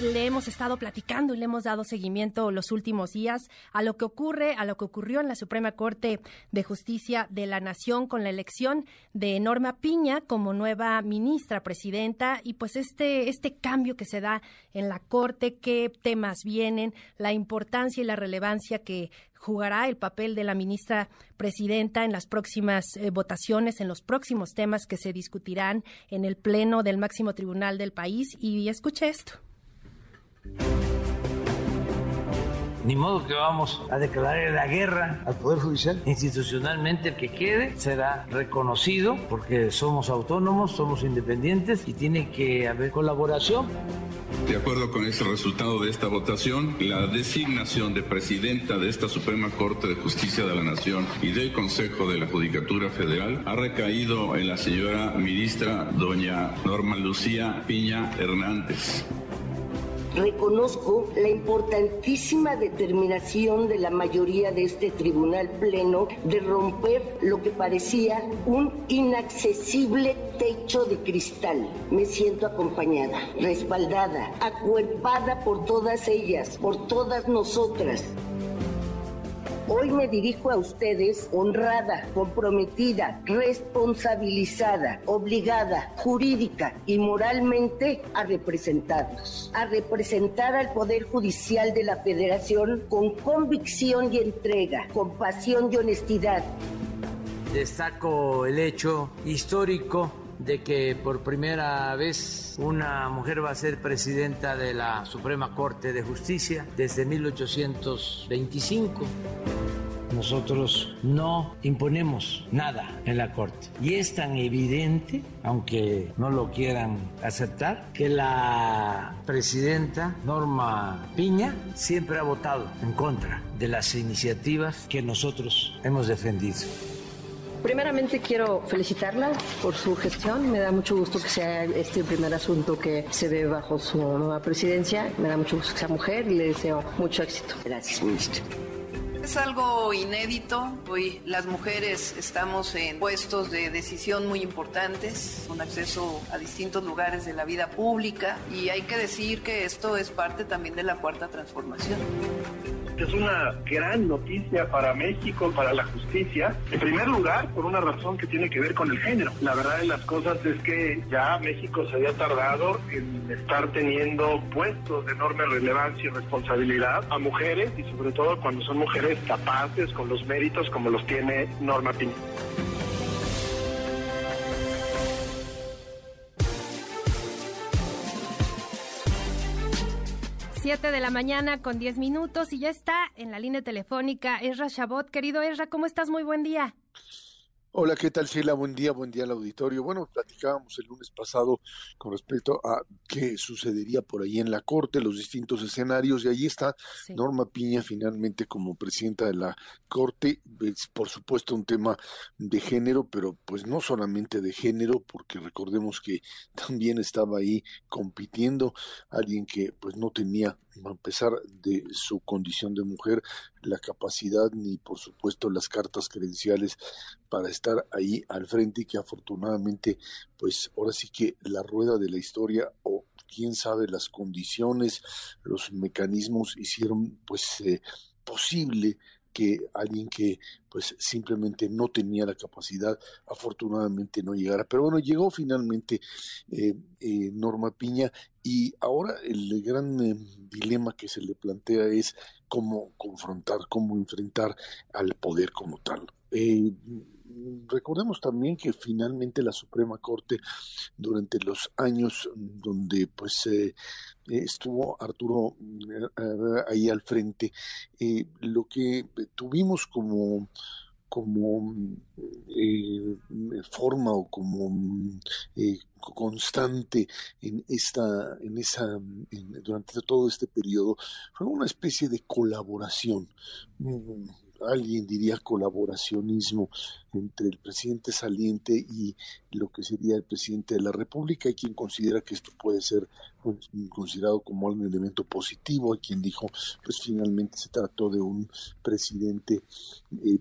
le hemos estado platicando y le hemos dado seguimiento los últimos días a lo que ocurre, a lo que ocurrió en la Suprema Corte de Justicia de la Nación con la elección de Norma Piña como nueva ministra presidenta y pues este este cambio que se da en la Corte, qué temas vienen, la importancia y la relevancia que jugará el papel de la ministra presidenta en las próximas eh, votaciones, en los próximos temas que se discutirán en el Pleno del máximo tribunal del país. Y escuche esto. Ni modo que vamos a declarar la guerra al Poder Judicial. Institucionalmente el que quede será reconocido porque somos autónomos, somos independientes y tiene que haber colaboración. De acuerdo con este resultado de esta votación, la designación de presidenta de esta Suprema Corte de Justicia de la Nación y del Consejo de la Judicatura Federal ha recaído en la señora ministra doña Norma Lucía Piña Hernández reconozco la importantísima determinación de la mayoría de este tribunal pleno de romper lo que parecía un inaccesible techo de cristal. Me siento acompañada, respaldada, acuerpada por todas ellas, por todas nosotras. Hoy me dirijo a ustedes honrada, comprometida, responsabilizada, obligada, jurídica y moralmente a representarlos, a representar al Poder Judicial de la Federación con convicción y entrega, con pasión y honestidad. Destaco el hecho histórico de que por primera vez una mujer va a ser presidenta de la Suprema Corte de Justicia desde 1825. Nosotros no imponemos nada en la Corte. Y es tan evidente, aunque no lo quieran aceptar, que la presidenta Norma Piña siempre ha votado en contra de las iniciativas que nosotros hemos defendido. Primeramente quiero felicitarla por su gestión. Me da mucho gusto que sea este el primer asunto que se ve bajo su nueva presidencia. Me da mucho gusto que sea mujer y le deseo mucho éxito. Gracias, ministro. Es algo inédito. Hoy las mujeres estamos en puestos de decisión muy importantes, con acceso a distintos lugares de la vida pública y hay que decir que esto es parte también de la cuarta transformación es una gran noticia para México, para la justicia. En primer lugar, por una razón que tiene que ver con el género. La verdad de las cosas es que ya México se había tardado en estar teniendo puestos de enorme relevancia y responsabilidad a mujeres y sobre todo cuando son mujeres capaces con los méritos como los tiene Norma Piña. 7 de la mañana con 10 minutos y ya está en la línea telefónica Esra Chabot. Querido Esra, ¿cómo estás? Muy buen día. Hola, ¿qué tal, Sheila? Buen día, buen día al auditorio. Bueno, platicábamos el lunes pasado con respecto a qué sucedería por ahí en la Corte, los distintos escenarios, y ahí está Norma Piña finalmente como presidenta de la Corte. Es, por supuesto, un tema de género, pero pues no solamente de género, porque recordemos que también estaba ahí compitiendo alguien que pues no tenía, a pesar de su condición de mujer, la capacidad ni por supuesto las cartas credenciales para estar ahí al frente y que afortunadamente pues ahora sí que la rueda de la historia o quién sabe las condiciones, los mecanismos hicieron pues eh, posible que alguien que pues simplemente no tenía la capacidad, afortunadamente no llegara. Pero bueno, llegó finalmente eh, eh, Norma Piña y ahora el gran dilema que se le plantea es cómo confrontar, cómo enfrentar al poder como tal. recordemos también que finalmente la Suprema Corte durante los años donde pues estuvo Arturo eh, ahí al frente. Eh, lo que tuvimos como como eh, forma o como constante en esta en esa durante todo este periodo fue una especie de colaboración alguien diría colaboracionismo entre el presidente saliente y lo que sería el presidente de la República. Hay quien considera que esto puede ser considerado como un elemento positivo. Hay quien dijo, pues finalmente se trató de un presidente eh,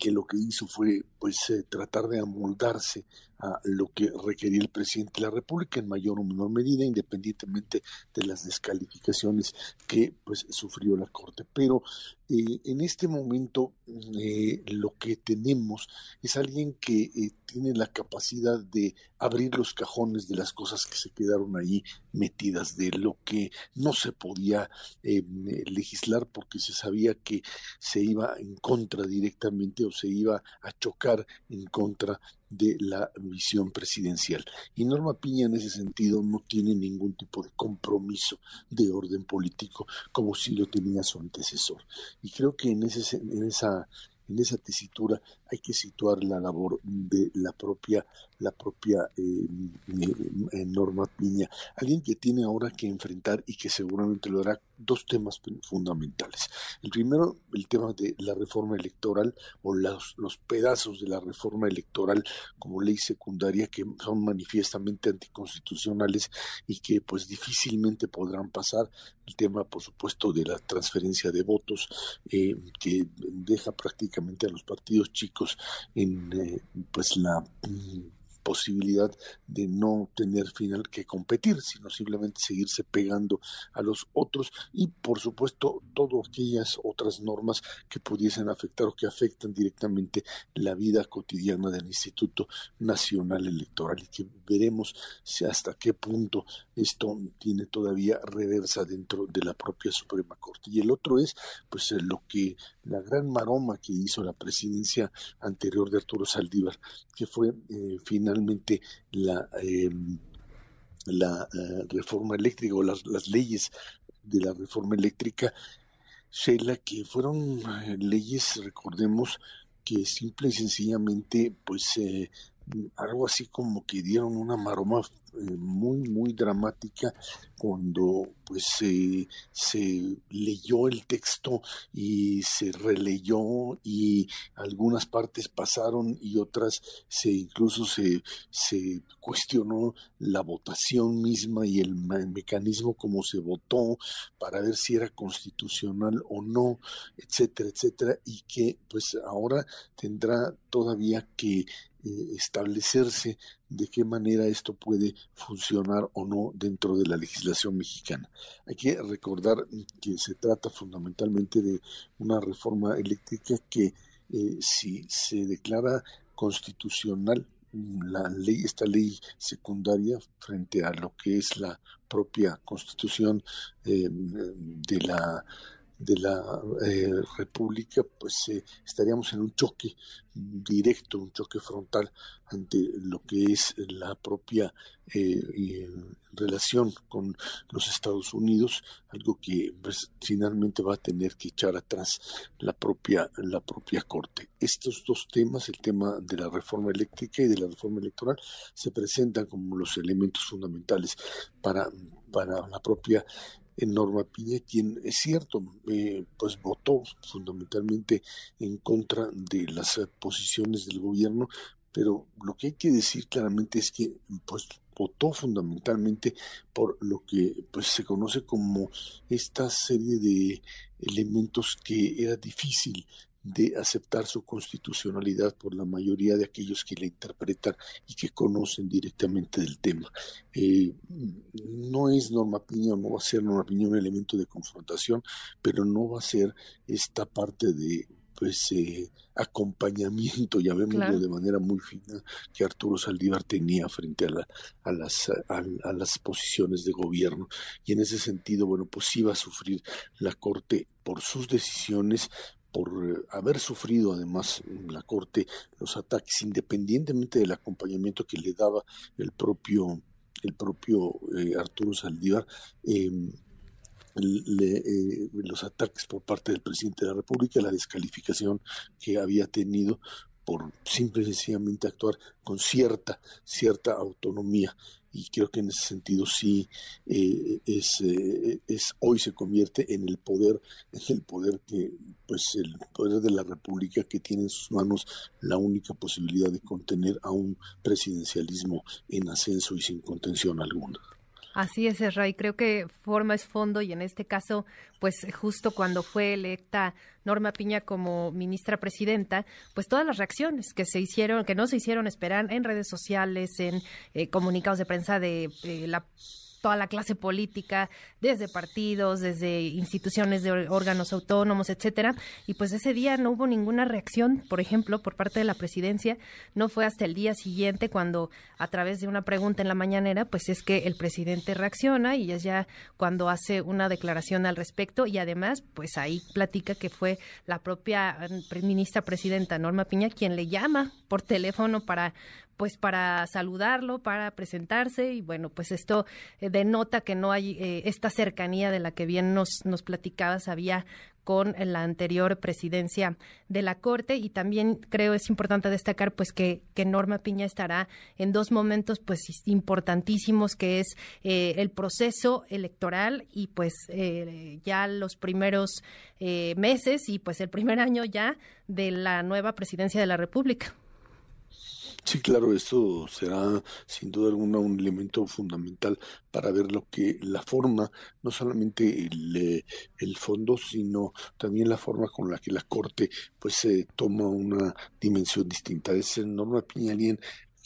que lo que hizo fue pues tratar de amoldarse a lo que requería el presidente de la República en mayor o menor medida, independientemente de las descalificaciones que pues sufrió la Corte. Pero eh, en este momento eh, lo que tenemos es alguien que eh, tiene la capacidad de abrir los cajones de las cosas que se quedaron ahí metidas, de lo que no se podía legislar porque se sabía que se iba en contra directamente o se iba a chocar en contra de la visión presidencial. Y Norma Piña en ese sentido no tiene ningún tipo de compromiso de orden político como si lo tenía su antecesor. Y creo que en, en esa en esa tesitura hay que situar la labor de la propia la propia eh, eh, Norma Piña, alguien que tiene ahora que enfrentar y que seguramente lo hará dos temas fundamentales. El primero, el tema de la reforma electoral o los, los pedazos de la reforma electoral como ley secundaria que son manifiestamente anticonstitucionales y que pues difícilmente podrán pasar. El tema, por supuesto, de la transferencia de votos eh, que deja prácticamente a los partidos chicos en pues la mm, posibilidad de no tener final que competir, sino simplemente seguirse pegando a los otros y por supuesto todas aquellas otras normas que pudiesen afectar o que afectan directamente la vida cotidiana del Instituto Nacional Electoral y que veremos si hasta qué punto esto tiene todavía reversa dentro de la propia Suprema Corte. Y el otro es pues lo que la gran maroma que hizo la presidencia anterior de Arturo Saldívar, que fue eh, finalmente la, em, la eh, reforma eléctrica o las, las, leyes de la reforma eléctrica, Sheila, que fueron eh, leyes, recordemos, que simple y sencillamente pues algo así como que dieron una maroma eh, muy muy dramática cuando pues se leyó el texto y se releyó y algunas partes pasaron y otras se incluso se, se cuestionó la votación misma y el mecanismo como se votó para ver si era constitucional o no etcétera etcétera y que pues ahora tendrá todavía que eh, establecerse de qué manera esto puede funcionar o no dentro de la legislación mexicana. Hay que recordar que se trata fundamentalmente de una reforma eléctrica que eh, si se declara constitucional la ley, esta ley secundaria frente a lo que es la propia constitución eh, de la de la eh, República, pues eh, estaríamos en un choque directo, un choque frontal ante lo que es la propia eh, relación con los Estados Unidos, algo que pues, finalmente va a tener que echar atrás la propia, la propia Corte. Estos dos temas, el tema de la reforma eléctrica y de la reforma electoral, se presentan como los elementos fundamentales para, para la propia Norma Piña, quien es cierto, eh, pues votó fundamentalmente en contra de las posiciones del gobierno, pero lo que hay que decir claramente es que pues votó fundamentalmente por lo que pues se conoce como esta serie de elementos que era difícil de aceptar su constitucionalidad por la mayoría de aquellos que la interpretan y que conocen directamente del tema. Eh, no es Norma Piña, no va a ser Norma Piña un elemento de confrontación, pero no va a ser esta parte de pues eh, acompañamiento, ya vemos de manera muy fina que Arturo Saldívar tenía frente a, la, a, las, a, las posiciones de gobierno. Y en ese sentido, bueno, pues iba a sufrir la Corte por sus decisiones, por eh, haber sufrido además la Corte los ataques, independientemente del acompañamiento que le daba el propio, el propio eh, Arturo Saldívar, em, eh, los ataques por parte del presidente de la República, la descalificación que había tenido por simple y sencillamente actuar con cierta, cierta autonomía y creo que en ese sentido sí eh, es, eh, es hoy se convierte en el poder en el poder que pues el poder de la república que tiene en sus manos la única posibilidad de contener a un presidencialismo en ascenso y sin contención alguna Así es, Ray. Creo que forma es fondo y en este caso, pues justo cuando fue electa Norma Piña como ministra presidenta, pues todas las reacciones que se hicieron, que no se hicieron esperar en redes sociales, en eh, comunicados de prensa de eh, la toda la clase política, desde partidos, desde instituciones de órganos autónomos, etcétera. Y pues ese día no hubo ninguna reacción, por ejemplo, por parte de la presidencia. No fue hasta el día siguiente cuando, a través de una pregunta en la mañanera, pues es que el presidente reacciona y es ya cuando hace una declaración al respecto y además, pues ahí platica que fue la propia eh, ministra presidenta Norma Piña quien le llama por teléfono para pues para saludarlo, para presentarse y bueno, pues esto eh, denota que no hay eh, esta cercanía de la que bien nos, nos platicabas había con la anterior presidencia de la Corte y también creo es importante destacar pues que, que Norma Piña estará en dos momentos pues importantísimos que es eh, el proceso electoral y pues ya los primeros meses y pues el primer año ya de la nueva presidencia de la República. Sí, claro, esto será sin duda alguna un elemento fundamental para ver lo que la forma, no solamente el, el fondo, sino también la forma con la que la Corte pues se toma una dimensión distinta. Es Norma Piña alguien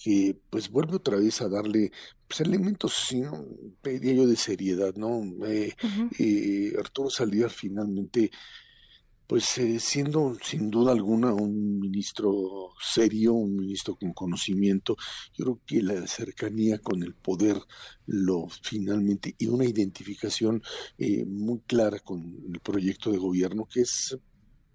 que pues vuelve otra vez a darle pues, elementos, sino, diría yo, de seriedad, ¿no? Eh, eh, Arturo Saldívar finalmente pues eh, siendo sin duda alguna un ministro serio, un ministro con conocimiento, yo creo que la cercanía con el poder lo finalmente y una identificación eh, muy clara con el proyecto de gobierno que es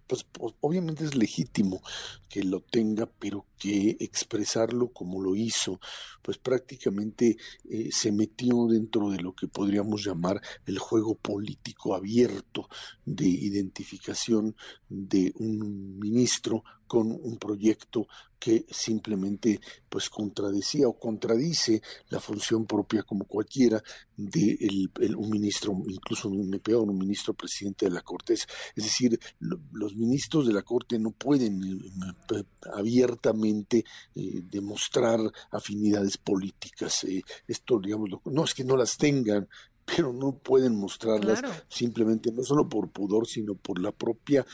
pues, obviamente es legítimo que lo tenga, pero que expresarlo como lo hizo, pues prácticamente eh, se metió dentro de lo que podríamos llamar el juego político abierto de identificación de un ministro con un proyecto que simplemente pues contradecía o contradice la función propia como cualquiera de el, un ministro, incluso un peor, un ministro presidente de la Corte. Es, decir, los ministros de la Corte no pueden eh, abiertamente eh, demostrar afinidades políticas. Eh, esto, digamos, no es que no las tengan, pero no pueden mostrarlas simplemente, no solo por pudor, sino por la propia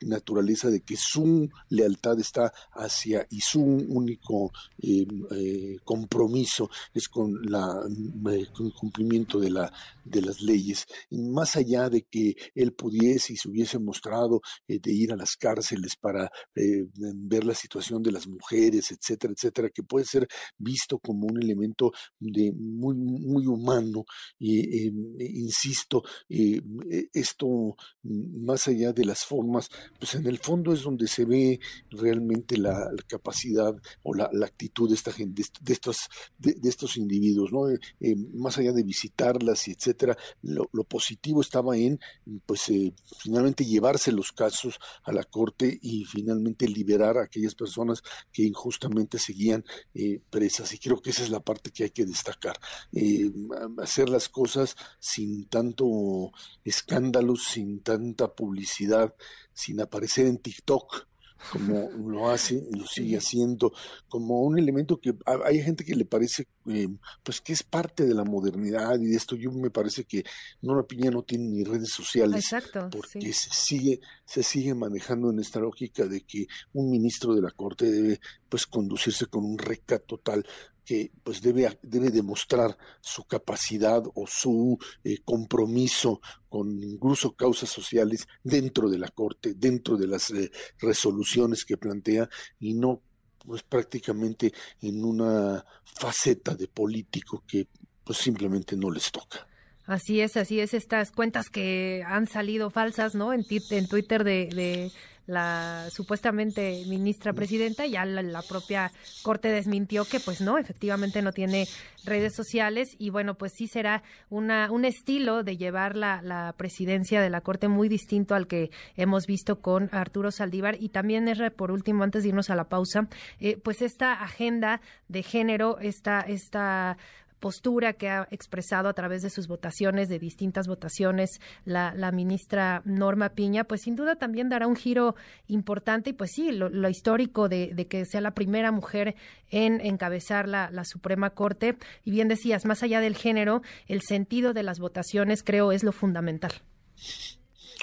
naturaleza de que su lealtad está hacia y su único eh, eh, compromiso es con, la, eh, con el cumplimiento de, la, de las leyes. Y más allá de que él pudiese y se hubiese mostrado de ir a las cárceles para ver la situación de las mujeres, etcétera, etcétera, que puede ser visto como un elemento de muy, muy humano y eh, insisto, eh, e, esto más allá de las formas, pues en el fondo es donde se ve realmente la, capacidad o la, actitud de esta gente, de, estos, de, estos individuos, ¿no? Eh, más allá de visitarlas y etcétera, lo, positivo estaba en, pues, finalmente llevarse los casos a la corte y finalmente liberar a aquellas personas que injustamente seguían presas. Y creo que esa es la parte que hay que destacar. hacer las cosas sin tanto escándalo, sin tanta publicidad, sin aparecer en TikTok como lo hace y lo sigue haciendo, como un elemento que hay gente que le parece eh, pues que es parte de la modernidad y de esto yo me parece que Nora Piña no tiene ni redes sociales porque se sigue se sigue manejando en esta lógica de que un ministro de la corte debe pues conducirse con un recato total que pues debe, debe demostrar su capacidad o su eh, compromiso con incluso causas sociales dentro de la Corte, dentro de las eh, resoluciones que plantea y no pues prácticamente en una faceta de político que pues simplemente no les toca. Así es, así es, estas cuentas que han salido falsas, ¿no? En, en Twitter de la supuestamente ministra presidenta, ya la, propia Corte desmintió que pues no, efectivamente no tiene redes sociales y bueno, pues sí será una, un estilo de llevar la, la presidencia de la Corte muy distinto al que hemos visto con Arturo Saldívar. Y también es por último, antes de irnos a la pausa, eh, pues esta agenda de género, esta, esta postura que ha expresado a través de sus votaciones, de distintas votaciones, la, ministra Norma Piña, pues sin duda también dará un giro importante y pues sí, lo, histórico de, que sea la primera mujer en encabezar la, Suprema Corte. Y bien decías, más allá del género, el sentido de las votaciones creo es lo fundamental.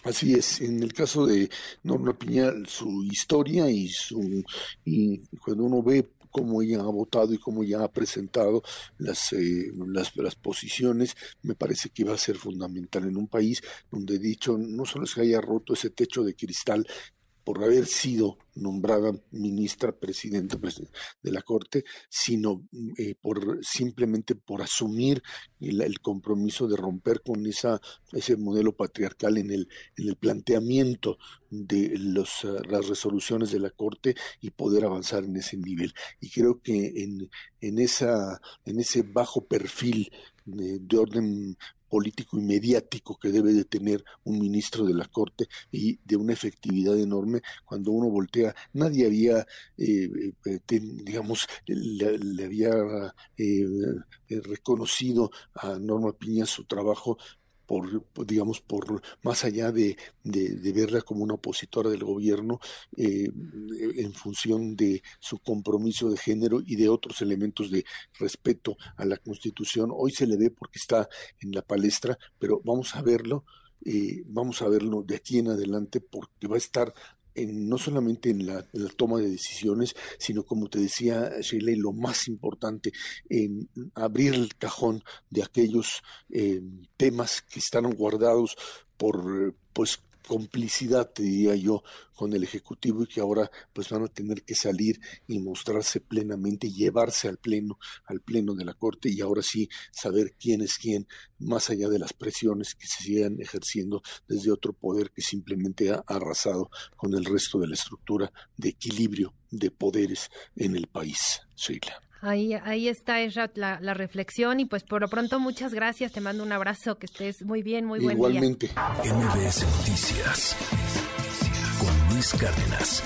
Así es, en el caso de Norma Piña, su historia y su y cuando uno ve cómo ella ha votado y cómo ella ha presentado las, eh, las, las, posiciones, me parece que va a ser fundamental en un país donde, dicho, no solo se haya roto ese techo de cristal por haber sido nombrada ministra presidenta de la Corte, sino eh, por simplemente por asumir el, compromiso de romper con esa ese modelo patriarcal en el en el planteamiento de los, eh, las resoluciones de la Corte y poder avanzar en ese nivel. Y creo que en, en esa en ese bajo perfil de orden político y mediático que debe de tener un ministro de la Corte y de una efectividad enorme cuando uno voltea. Nadie había, eh, eh, digamos, le, había eh, reconocido a Norma Piña su trabajo por, digamos, por más allá de, verla como una opositora del gobierno eh, en función de su compromiso de género y de otros elementos de respeto a la Constitución. Hoy se le ve porque está en la palestra, pero vamos a verlo. Eh, vamos a verlo de aquí en adelante porque va a estar no solamente en la, toma de decisiones, sino como te decía Sheila, lo más importante, en abrir el cajón de aquellos eh, temas que están guardados por pues complicidad, te diría yo, con el Ejecutivo y que ahora pues van a tener que salir y mostrarse plenamente, llevarse al pleno, al pleno de la Corte y ahora sí saber quién es quién, más allá de las presiones que se sigan ejerciendo desde otro poder que simplemente ha arrasado con el resto de la estructura de equilibrio de poderes en el país. Sheila. Ahí, ahí está la, la, reflexión y pues por lo pronto muchas gracias, te mando un abrazo, que estés muy bien, muy buen Igualmente. MBS Noticias con Luis Cárdenas.